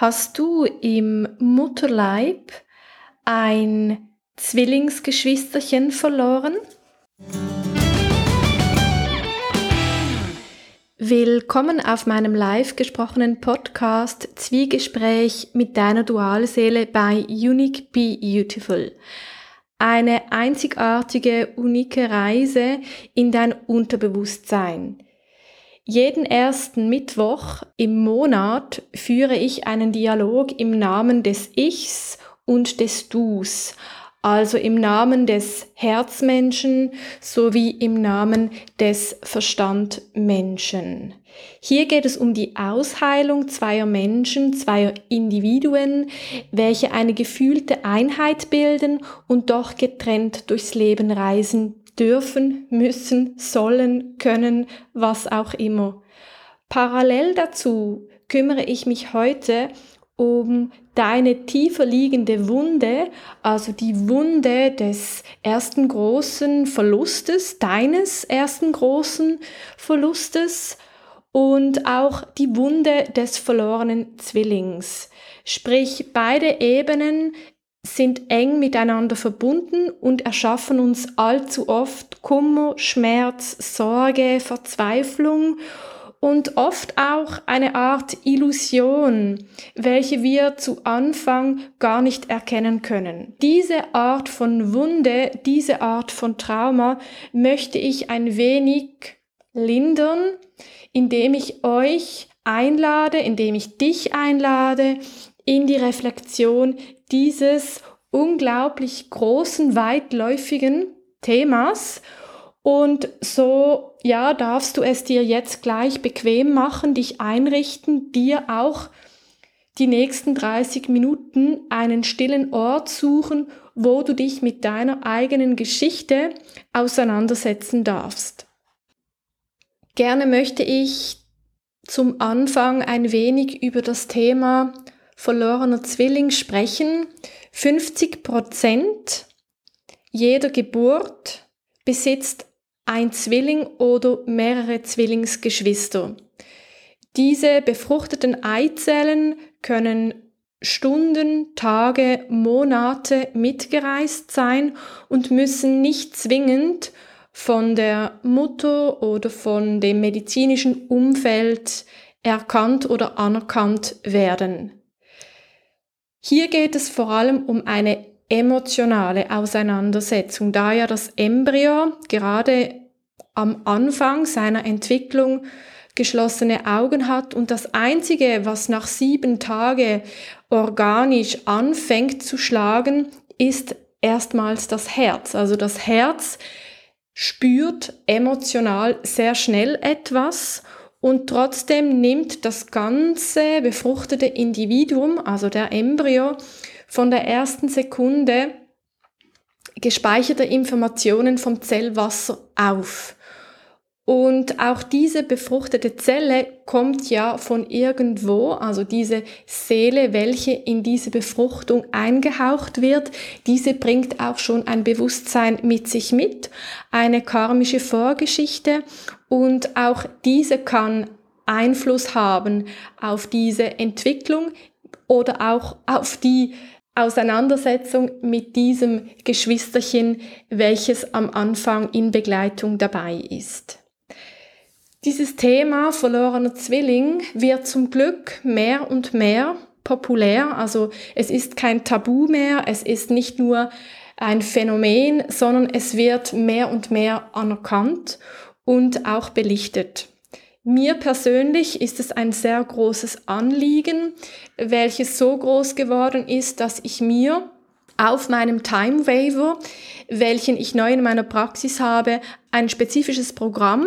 Hast du im Mutterleib ein Zwillingsgeschwisterchen verloren? Willkommen auf meinem live gesprochenen Podcast Zwiegespräch mit deiner Dualseele bei Unique Be Beautiful. Eine einzigartige, unike Reise in dein Unterbewusstsein. Jeden ersten Mittwoch im Monat führe ich einen Dialog im Namen des Ichs und des Dus, also im Namen des Herzmenschen sowie im Namen des Verstandmenschen. Hier geht es um die Ausheilung zweier Menschen, zweier Individuen, welche eine gefühlte Einheit bilden und doch getrennt durchs Leben reisen dürfen, müssen, sollen, können, was auch immer. Parallel dazu kümmere ich mich heute um deine tiefer liegende Wunde, also die Wunde des ersten großen Verlustes, deines ersten großen Verlustes und auch die Wunde des verlorenen Zwillings. Sprich, beide Ebenen sind eng miteinander verbunden und erschaffen uns allzu oft Kummer, Schmerz, Sorge, Verzweiflung und oft auch eine Art Illusion, welche wir zu Anfang gar nicht erkennen können. Diese Art von Wunde, diese Art von Trauma möchte ich ein wenig lindern, indem ich euch einlade, indem ich dich einlade in die Reflexion dieses unglaublich großen, weitläufigen Themas. Und so, ja, darfst du es dir jetzt gleich bequem machen, dich einrichten, dir auch die nächsten 30 Minuten einen stillen Ort suchen, wo du dich mit deiner eigenen Geschichte auseinandersetzen darfst. Gerne möchte ich zum Anfang ein wenig über das Thema verlorener Zwilling sprechen. 50 Prozent jeder Geburt besitzt ein Zwilling oder mehrere Zwillingsgeschwister. Diese befruchteten Eizellen können Stunden, Tage, Monate mitgereist sein und müssen nicht zwingend von der Mutter oder von dem medizinischen Umfeld erkannt oder anerkannt werden. Hier geht es vor allem um eine emotionale Auseinandersetzung, da ja das Embryo gerade am Anfang seiner Entwicklung geschlossene Augen hat und das Einzige, was nach sieben Tagen organisch anfängt zu schlagen, ist erstmals das Herz. Also das Herz spürt emotional sehr schnell etwas und trotzdem nimmt das ganze befruchtete Individuum, also der Embryo, von der ersten Sekunde gespeicherte Informationen vom Zellwasser auf. Und auch diese befruchtete Zelle kommt ja von irgendwo, also diese Seele, welche in diese Befruchtung eingehaucht wird, diese bringt auch schon ein Bewusstsein mit sich mit, eine karmische Vorgeschichte und auch diese kann Einfluss haben auf diese Entwicklung oder auch auf die Auseinandersetzung mit diesem Geschwisterchen, welches am Anfang in Begleitung dabei ist. Dieses Thema verlorener Zwilling wird zum Glück mehr und mehr populär. Also es ist kein Tabu mehr, es ist nicht nur ein Phänomen, sondern es wird mehr und mehr anerkannt und auch belichtet. Mir persönlich ist es ein sehr großes Anliegen, welches so groß geworden ist, dass ich mir auf meinem Time Waiver, welchen ich neu in meiner Praxis habe, ein spezifisches Programm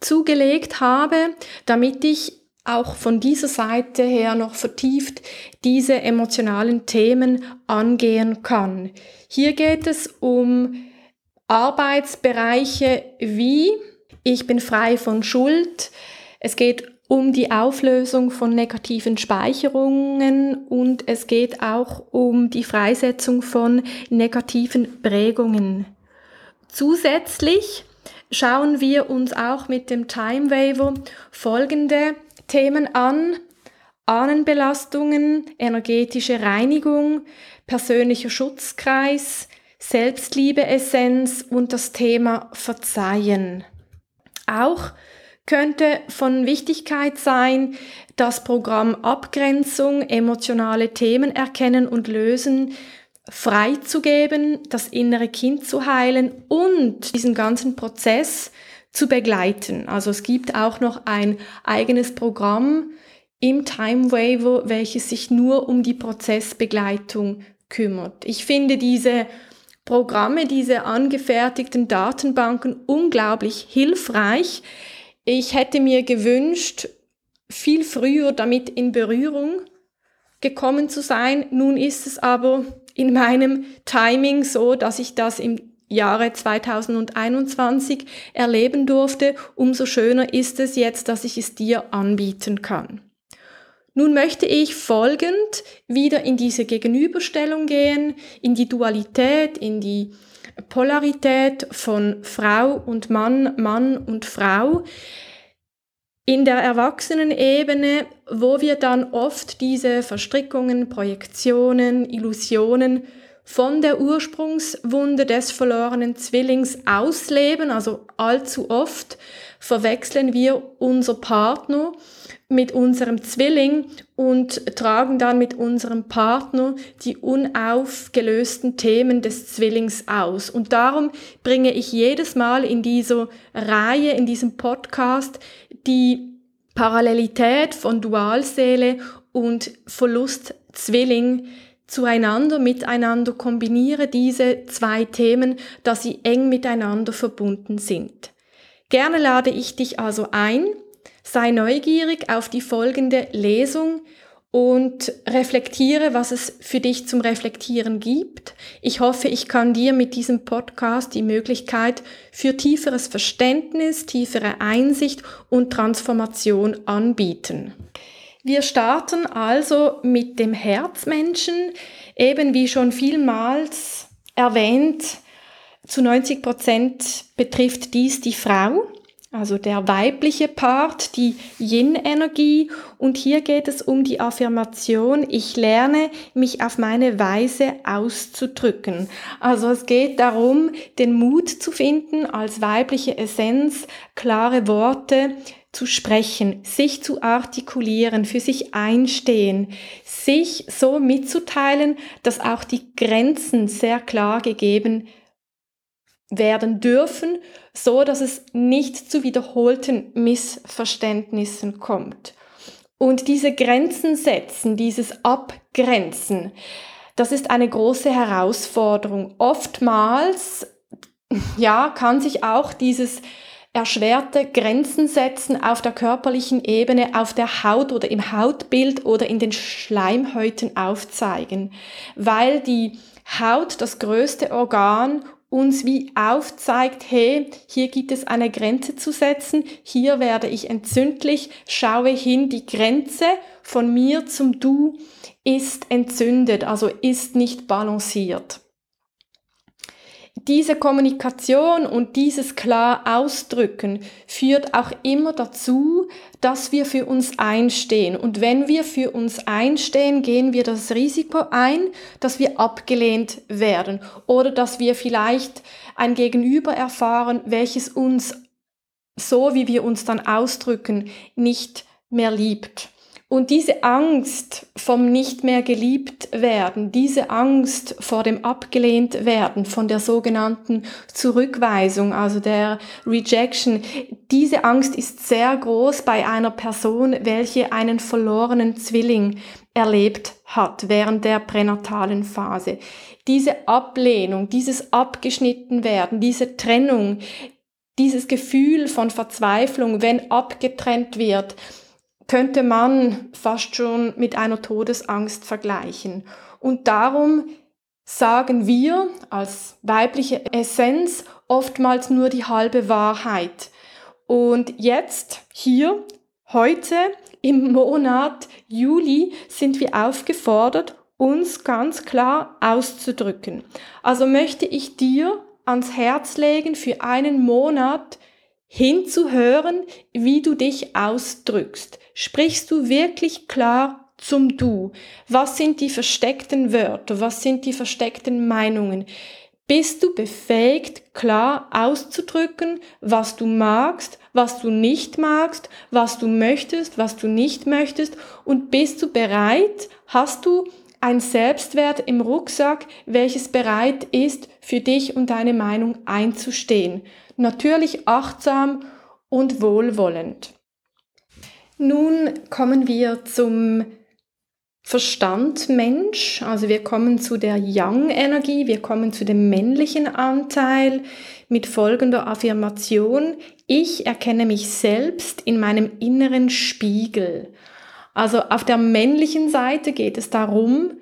zugelegt habe, damit ich auch von dieser Seite her noch vertieft diese emotionalen Themen angehen kann. Hier geht es um Arbeitsbereiche wie ich bin frei von Schuld. Es geht um die Auflösung von negativen Speicherungen und es geht auch um die Freisetzung von negativen Prägungen. Zusätzlich schauen wir uns auch mit dem Time Waiver folgende Themen an. Ahnenbelastungen, energetische Reinigung, persönlicher Schutzkreis, Selbstliebeessenz und das Thema Verzeihen. Auch könnte von Wichtigkeit sein, das Programm Abgrenzung, emotionale Themen erkennen und lösen, freizugeben, das innere Kind zu heilen und diesen ganzen Prozess zu begleiten. Also es gibt auch noch ein eigenes Programm im Time Waiver, welches sich nur um die Prozessbegleitung kümmert. Ich finde diese Programme, diese angefertigten Datenbanken unglaublich hilfreich. Ich hätte mir gewünscht, viel früher damit in Berührung gekommen zu sein. Nun ist es aber in meinem Timing so, dass ich das im Jahre 2021 erleben durfte. Umso schöner ist es jetzt, dass ich es dir anbieten kann. Nun möchte ich folgend wieder in diese Gegenüberstellung gehen, in die Dualität, in die Polarität von Frau und Mann, Mann und Frau. In der Erwachsenenebene, wo wir dann oft diese Verstrickungen, Projektionen, Illusionen von der Ursprungswunde des verlorenen Zwillings ausleben, also allzu oft verwechseln wir unser Partner mit unserem Zwilling und tragen dann mit unserem Partner die unaufgelösten Themen des Zwillings aus. Und darum bringe ich jedes Mal in dieser Reihe, in diesem Podcast, die Parallelität von Dualseele und Verlust Zwilling zueinander, miteinander kombiniere diese zwei Themen, dass sie eng miteinander verbunden sind. Gerne lade ich dich also ein, sei neugierig auf die folgende Lesung und reflektiere, was es für dich zum Reflektieren gibt. Ich hoffe, ich kann dir mit diesem Podcast die Möglichkeit für tieferes Verständnis, tiefere Einsicht und Transformation anbieten. Wir starten also mit dem Herzmenschen, eben wie schon vielmals erwähnt, zu 90 Prozent betrifft dies die Frau also der weibliche Part, die Yin-Energie. Und hier geht es um die Affirmation, ich lerne mich auf meine Weise auszudrücken. Also es geht darum, den Mut zu finden, als weibliche Essenz klare Worte zu sprechen, sich zu artikulieren, für sich einstehen, sich so mitzuteilen, dass auch die Grenzen sehr klar gegeben werden dürfen, so dass es nicht zu wiederholten Missverständnissen kommt. Und diese Grenzen setzen, dieses Abgrenzen, das ist eine große Herausforderung. Oftmals, ja, kann sich auch dieses erschwerte Grenzen setzen auf der körperlichen Ebene, auf der Haut oder im Hautbild oder in den Schleimhäuten aufzeigen, weil die Haut das größte Organ uns wie aufzeigt, hey, hier gibt es eine Grenze zu setzen, hier werde ich entzündlich, schaue hin, die Grenze von mir zum Du ist entzündet, also ist nicht balanciert diese Kommunikation und dieses klar Ausdrücken führt auch immer dazu, dass wir für uns einstehen. Und wenn wir für uns einstehen, gehen wir das Risiko ein, dass wir abgelehnt werden oder dass wir vielleicht ein Gegenüber erfahren, welches uns so, wie wir uns dann ausdrücken, nicht mehr liebt. Und diese Angst vom nicht mehr geliebt werden, diese Angst vor dem abgelehnt werden, von der sogenannten Zurückweisung, also der Rejection, diese Angst ist sehr groß bei einer Person, welche einen verlorenen Zwilling erlebt hat während der pränatalen Phase. Diese Ablehnung, dieses abgeschnitten werden, diese Trennung, dieses Gefühl von Verzweiflung, wenn abgetrennt wird, könnte man fast schon mit einer Todesangst vergleichen. Und darum sagen wir als weibliche Essenz oftmals nur die halbe Wahrheit. Und jetzt, hier, heute, im Monat Juli, sind wir aufgefordert, uns ganz klar auszudrücken. Also möchte ich dir ans Herz legen, für einen Monat hinzuhören, wie du dich ausdrückst. Sprichst du wirklich klar zum Du? Was sind die versteckten Wörter? Was sind die versteckten Meinungen? Bist du befähigt, klar auszudrücken, was du magst, was du nicht magst, was du möchtest, was du nicht möchtest? Und bist du bereit, hast du ein Selbstwert im Rucksack, welches bereit ist, für dich und deine Meinung einzustehen? Natürlich achtsam und wohlwollend. Nun kommen wir zum Verstand Mensch, also wir kommen zu der Yang-Energie, wir kommen zu dem männlichen Anteil mit folgender Affirmation. Ich erkenne mich selbst in meinem inneren Spiegel. Also auf der männlichen Seite geht es darum,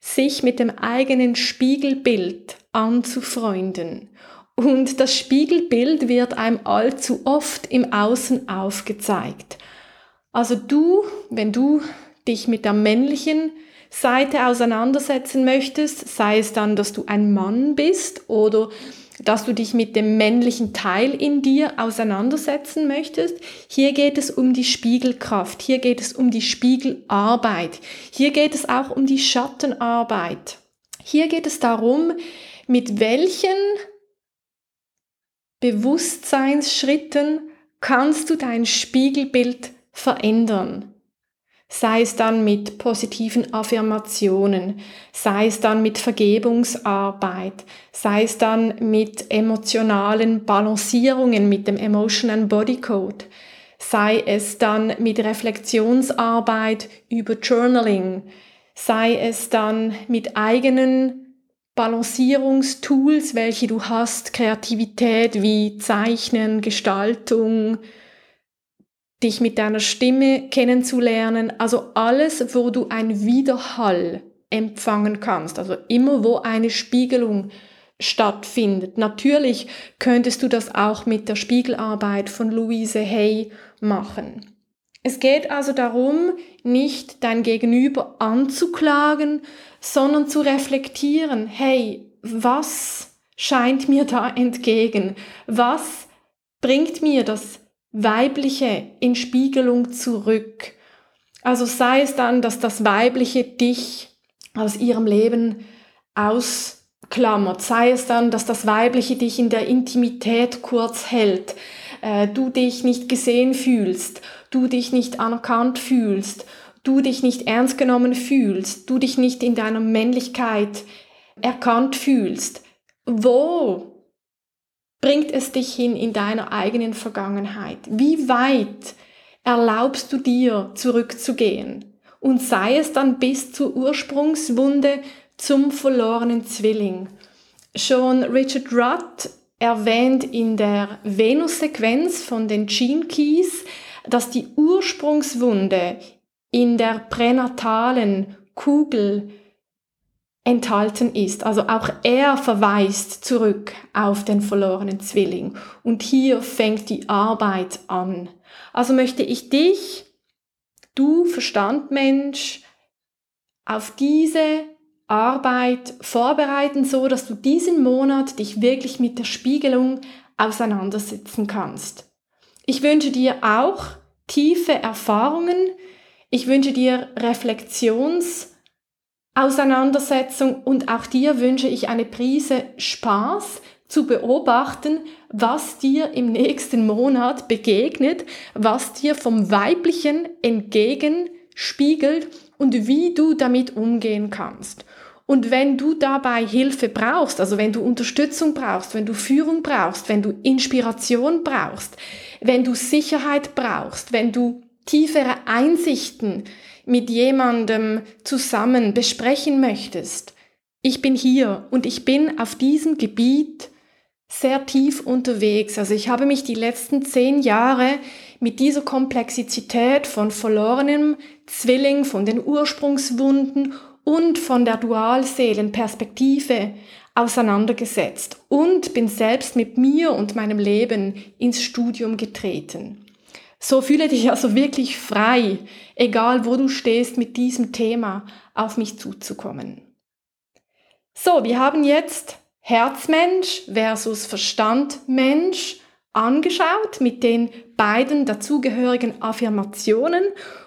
sich mit dem eigenen Spiegelbild anzufreunden. Und das Spiegelbild wird einem allzu oft im Außen aufgezeigt. Also du, wenn du dich mit der männlichen Seite auseinandersetzen möchtest, sei es dann, dass du ein Mann bist oder dass du dich mit dem männlichen Teil in dir auseinandersetzen möchtest. Hier geht es um die Spiegelkraft, hier geht es um die Spiegelarbeit, hier geht es auch um die Schattenarbeit. Hier geht es darum, mit welchen Bewusstseinsschritten kannst du dein Spiegelbild verändern sei es dann mit positiven Affirmationen, sei es dann mit Vergebungsarbeit, sei es dann mit emotionalen Balancierungen, mit dem Emotion Body Code, sei es dann mit Reflexionsarbeit über Journaling, sei es dann mit eigenen Balancierungstools, welche du hast, Kreativität wie Zeichnen, Gestaltung, dich mit deiner Stimme kennenzulernen, also alles, wo du ein Widerhall empfangen kannst, also immer wo eine Spiegelung stattfindet. Natürlich könntest du das auch mit der Spiegelarbeit von Louise Hay machen. Es geht also darum, nicht dein Gegenüber anzuklagen, sondern zu reflektieren, hey, was scheint mir da entgegen? Was bringt mir das Weibliche in Spiegelung zurück. Also sei es dann, dass das Weibliche dich aus ihrem Leben ausklammert, sei es dann, dass das Weibliche dich in der Intimität kurz hält, äh, du dich nicht gesehen fühlst, du dich nicht anerkannt fühlst, du dich nicht ernst genommen fühlst, du dich nicht in deiner Männlichkeit erkannt fühlst. Wo bringt es dich hin in deiner eigenen Vergangenheit? Wie weit erlaubst du dir zurückzugehen? Und sei es dann bis zur Ursprungswunde zum verlorenen Zwilling. Schon Richard Rudd erwähnt in der Venus-Sequenz von den Gene Keys, dass die Ursprungswunde in der pränatalen Kugel enthalten ist. Also auch er verweist zurück auf den verlorenen Zwilling. Und hier fängt die Arbeit an. Also möchte ich dich, du Verstandmensch, auf diese Arbeit vorbereiten, so dass du diesen Monat dich wirklich mit der Spiegelung auseinandersetzen kannst. Ich wünsche dir auch tiefe Erfahrungen. Ich wünsche dir Reflexions- Auseinandersetzung und auch dir wünsche ich eine Prise Spaß zu beobachten, was dir im nächsten Monat begegnet, was dir vom Weiblichen entgegenspiegelt und wie du damit umgehen kannst. Und wenn du dabei Hilfe brauchst, also wenn du Unterstützung brauchst, wenn du Führung brauchst, wenn du Inspiration brauchst, wenn du Sicherheit brauchst, wenn du tiefere Einsichten mit jemandem zusammen besprechen möchtest, ich bin hier und ich bin auf diesem Gebiet sehr tief unterwegs. Also ich habe mich die letzten zehn Jahre mit dieser Komplexität von verlorenem Zwilling, von den Ursprungswunden und von der Dualseelenperspektive auseinandergesetzt und bin selbst mit mir und meinem Leben ins Studium getreten. So fühle dich also wirklich frei, egal wo du stehst, mit diesem Thema auf mich zuzukommen. So, wir haben jetzt Herzmensch versus Verstandmensch. angeschaut mit den beiden dazugehörigen Affirmationen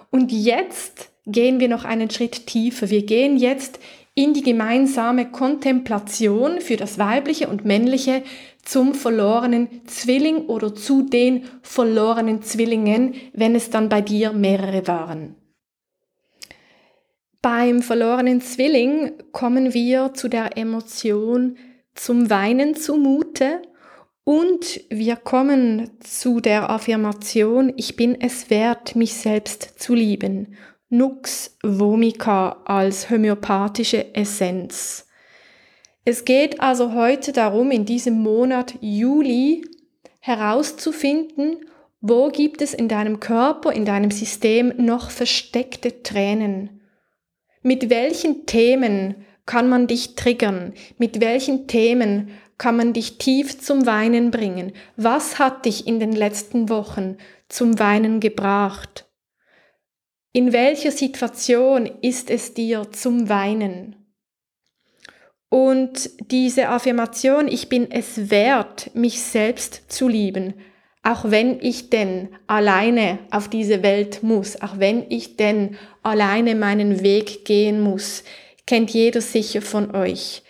und jetzt gehen wir noch einen Schritt tiefer. Wir gehen jetzt in die gemeinsame Kontemplation für das weibliche und männliche zum verlorenen Zwilling oder zu den verlorenen Zwillingen, wenn es dann bei dir mehrere waren. Beim verlorenen Zwilling kommen wir zu der Emotion zum Weinen zumute und wir kommen zu der Affirmation, ich bin es wert, mich selbst zu lieben. Nux vomica als homöopathische Essenz. Es geht also heute darum, in diesem Monat Juli herauszufinden, wo gibt es in deinem Körper, in deinem System noch versteckte Tränen? Mit welchen Themen kann man dich triggern? Mit welchen Themen kann man dich tief zum Weinen bringen? Was hat dich in den letzten Wochen zum Weinen gebracht? In welcher Situation ist es dir zum Weinen? Und diese Affirmation, ich bin es wert, mich selbst zu lieben, auch wenn ich denn alleine auf diese Welt muss, auch wenn ich denn alleine meinen Weg gehen muss, kennt jeder sicher von euch.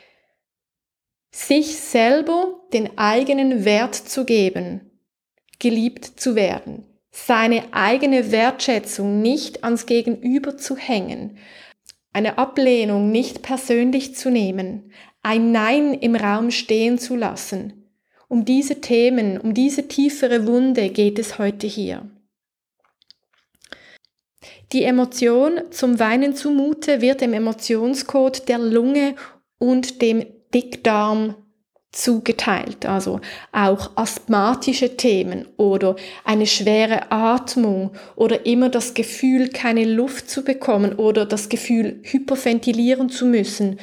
Sich selber den eigenen Wert zu geben, geliebt zu werden, seine eigene Wertschätzung nicht ans Gegenüber zu hängen, eine Ablehnung nicht persönlich zu nehmen, ein Nein im Raum stehen zu lassen. Um diese Themen, um diese tiefere Wunde geht es heute hier. Die Emotion zum Weinen zumute wird dem Emotionscode der Lunge und dem Dickdarm zugeteilt, also auch asthmatische Themen oder eine schwere Atmung oder immer das Gefühl, keine Luft zu bekommen oder das Gefühl, hyperventilieren zu müssen,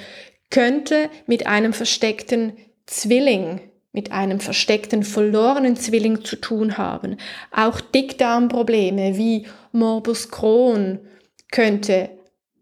könnte mit einem versteckten Zwilling, mit einem versteckten verlorenen Zwilling zu tun haben. Auch Dickdarmprobleme wie Morbus Crohn könnte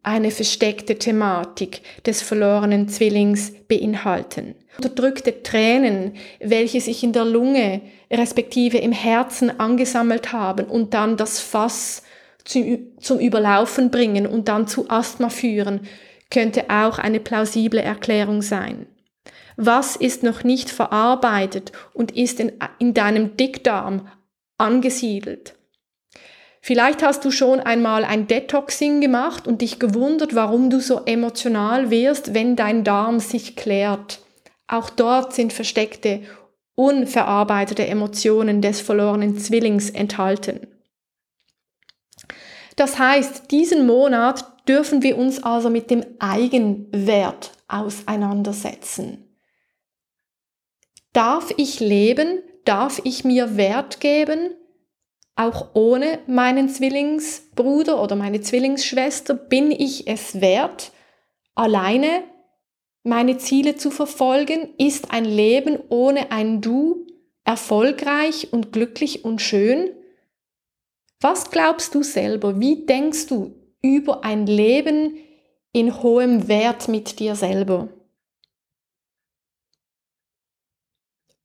eine versteckte Thematik des verlorenen Zwillings beinhalten. Unterdrückte Tränen, welche sich in der Lunge respektive im Herzen angesammelt haben und dann das Fass zum Überlaufen bringen und dann zu Asthma führen, könnte auch eine plausible Erklärung sein. Was ist noch nicht verarbeitet und ist in, in deinem Dickdarm angesiedelt? Vielleicht hast du schon einmal ein Detoxing gemacht und dich gewundert, warum du so emotional wirst, wenn dein Darm sich klärt. Auch dort sind versteckte, unverarbeitete Emotionen des verlorenen Zwillings enthalten. Das heißt, diesen Monat dürfen wir uns also mit dem Eigenwert auseinandersetzen. Darf ich leben? Darf ich mir Wert geben? Auch ohne meinen Zwillingsbruder oder meine Zwillingsschwester bin ich es wert, alleine meine Ziele zu verfolgen? Ist ein Leben ohne ein Du erfolgreich und glücklich und schön? Was glaubst du selber? Wie denkst du über ein Leben in hohem Wert mit dir selber?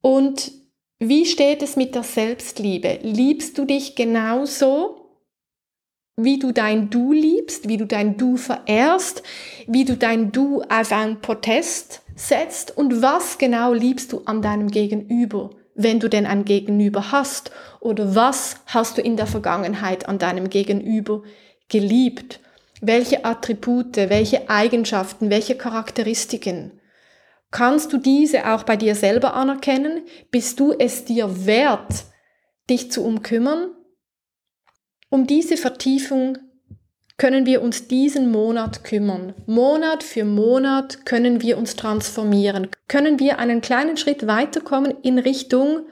Und wie steht es mit der Selbstliebe? Liebst du dich genauso, wie du dein Du liebst, wie du dein Du verehrst, wie du dein Du auf ein Protest setzt und was genau liebst du an deinem Gegenüber, wenn du denn ein Gegenüber hast oder was hast du in der Vergangenheit an deinem Gegenüber geliebt? Welche Attribute, welche Eigenschaften, welche Charakteristiken? Kannst du diese auch bei dir selber anerkennen? Bist du es dir wert, dich zu umkümmern? Um diese Vertiefung können wir uns diesen Monat kümmern. Monat für Monat können wir uns transformieren. Können wir einen kleinen Schritt weiterkommen in Richtung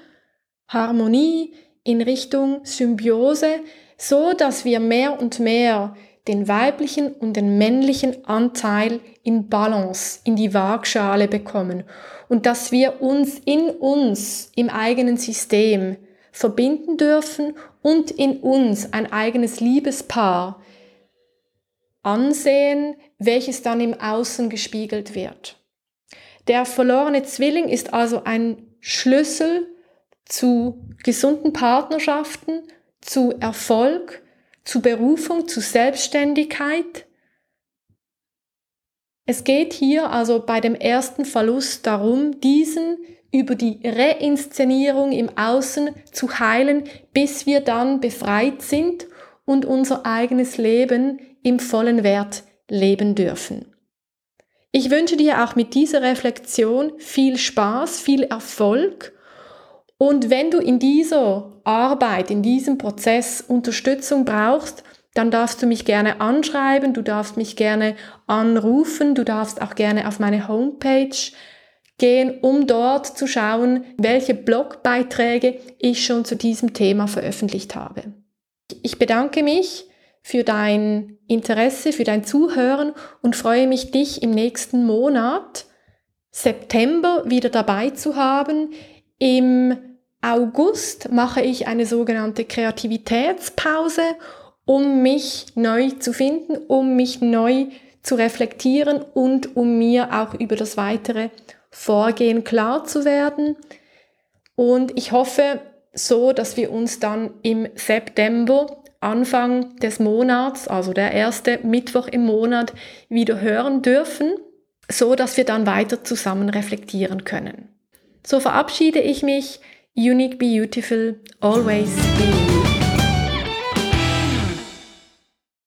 Harmonie, in Richtung Symbiose, so dass wir mehr und mehr den weiblichen und den männlichen Anteil in Balance, in die Waagschale bekommen und dass wir uns in uns, im eigenen System verbinden dürfen und in uns ein eigenes Liebespaar ansehen, welches dann im Außen gespiegelt wird. Der verlorene Zwilling ist also ein Schlüssel zu gesunden Partnerschaften, zu Erfolg, zu Berufung, zu Selbstständigkeit. Es geht hier also bei dem ersten Verlust darum, diesen über die Reinszenierung im Außen zu heilen, bis wir dann befreit sind und unser eigenes Leben im vollen Wert leben dürfen. Ich wünsche dir auch mit dieser Reflexion viel Spaß, viel Erfolg und wenn du in dieser Arbeit, in diesem Prozess Unterstützung brauchst, dann darfst du mich gerne anschreiben, du darfst mich gerne anrufen, du darfst auch gerne auf meine Homepage gehen, um dort zu schauen, welche Blogbeiträge ich schon zu diesem Thema veröffentlicht habe. Ich bedanke mich für dein Interesse, für dein Zuhören und freue mich, dich im nächsten Monat, September, wieder dabei zu haben. Im August mache ich eine sogenannte Kreativitätspause, um mich neu zu finden, um mich neu zu reflektieren und um mir auch über das weitere Vorgehen klar zu werden. Und ich hoffe so, dass wir uns dann im September, Anfang des Monats, also der erste Mittwoch im Monat, wieder hören dürfen, so dass wir dann weiter zusammen reflektieren können. So verabschiede ich mich. Unique, beautiful, always be.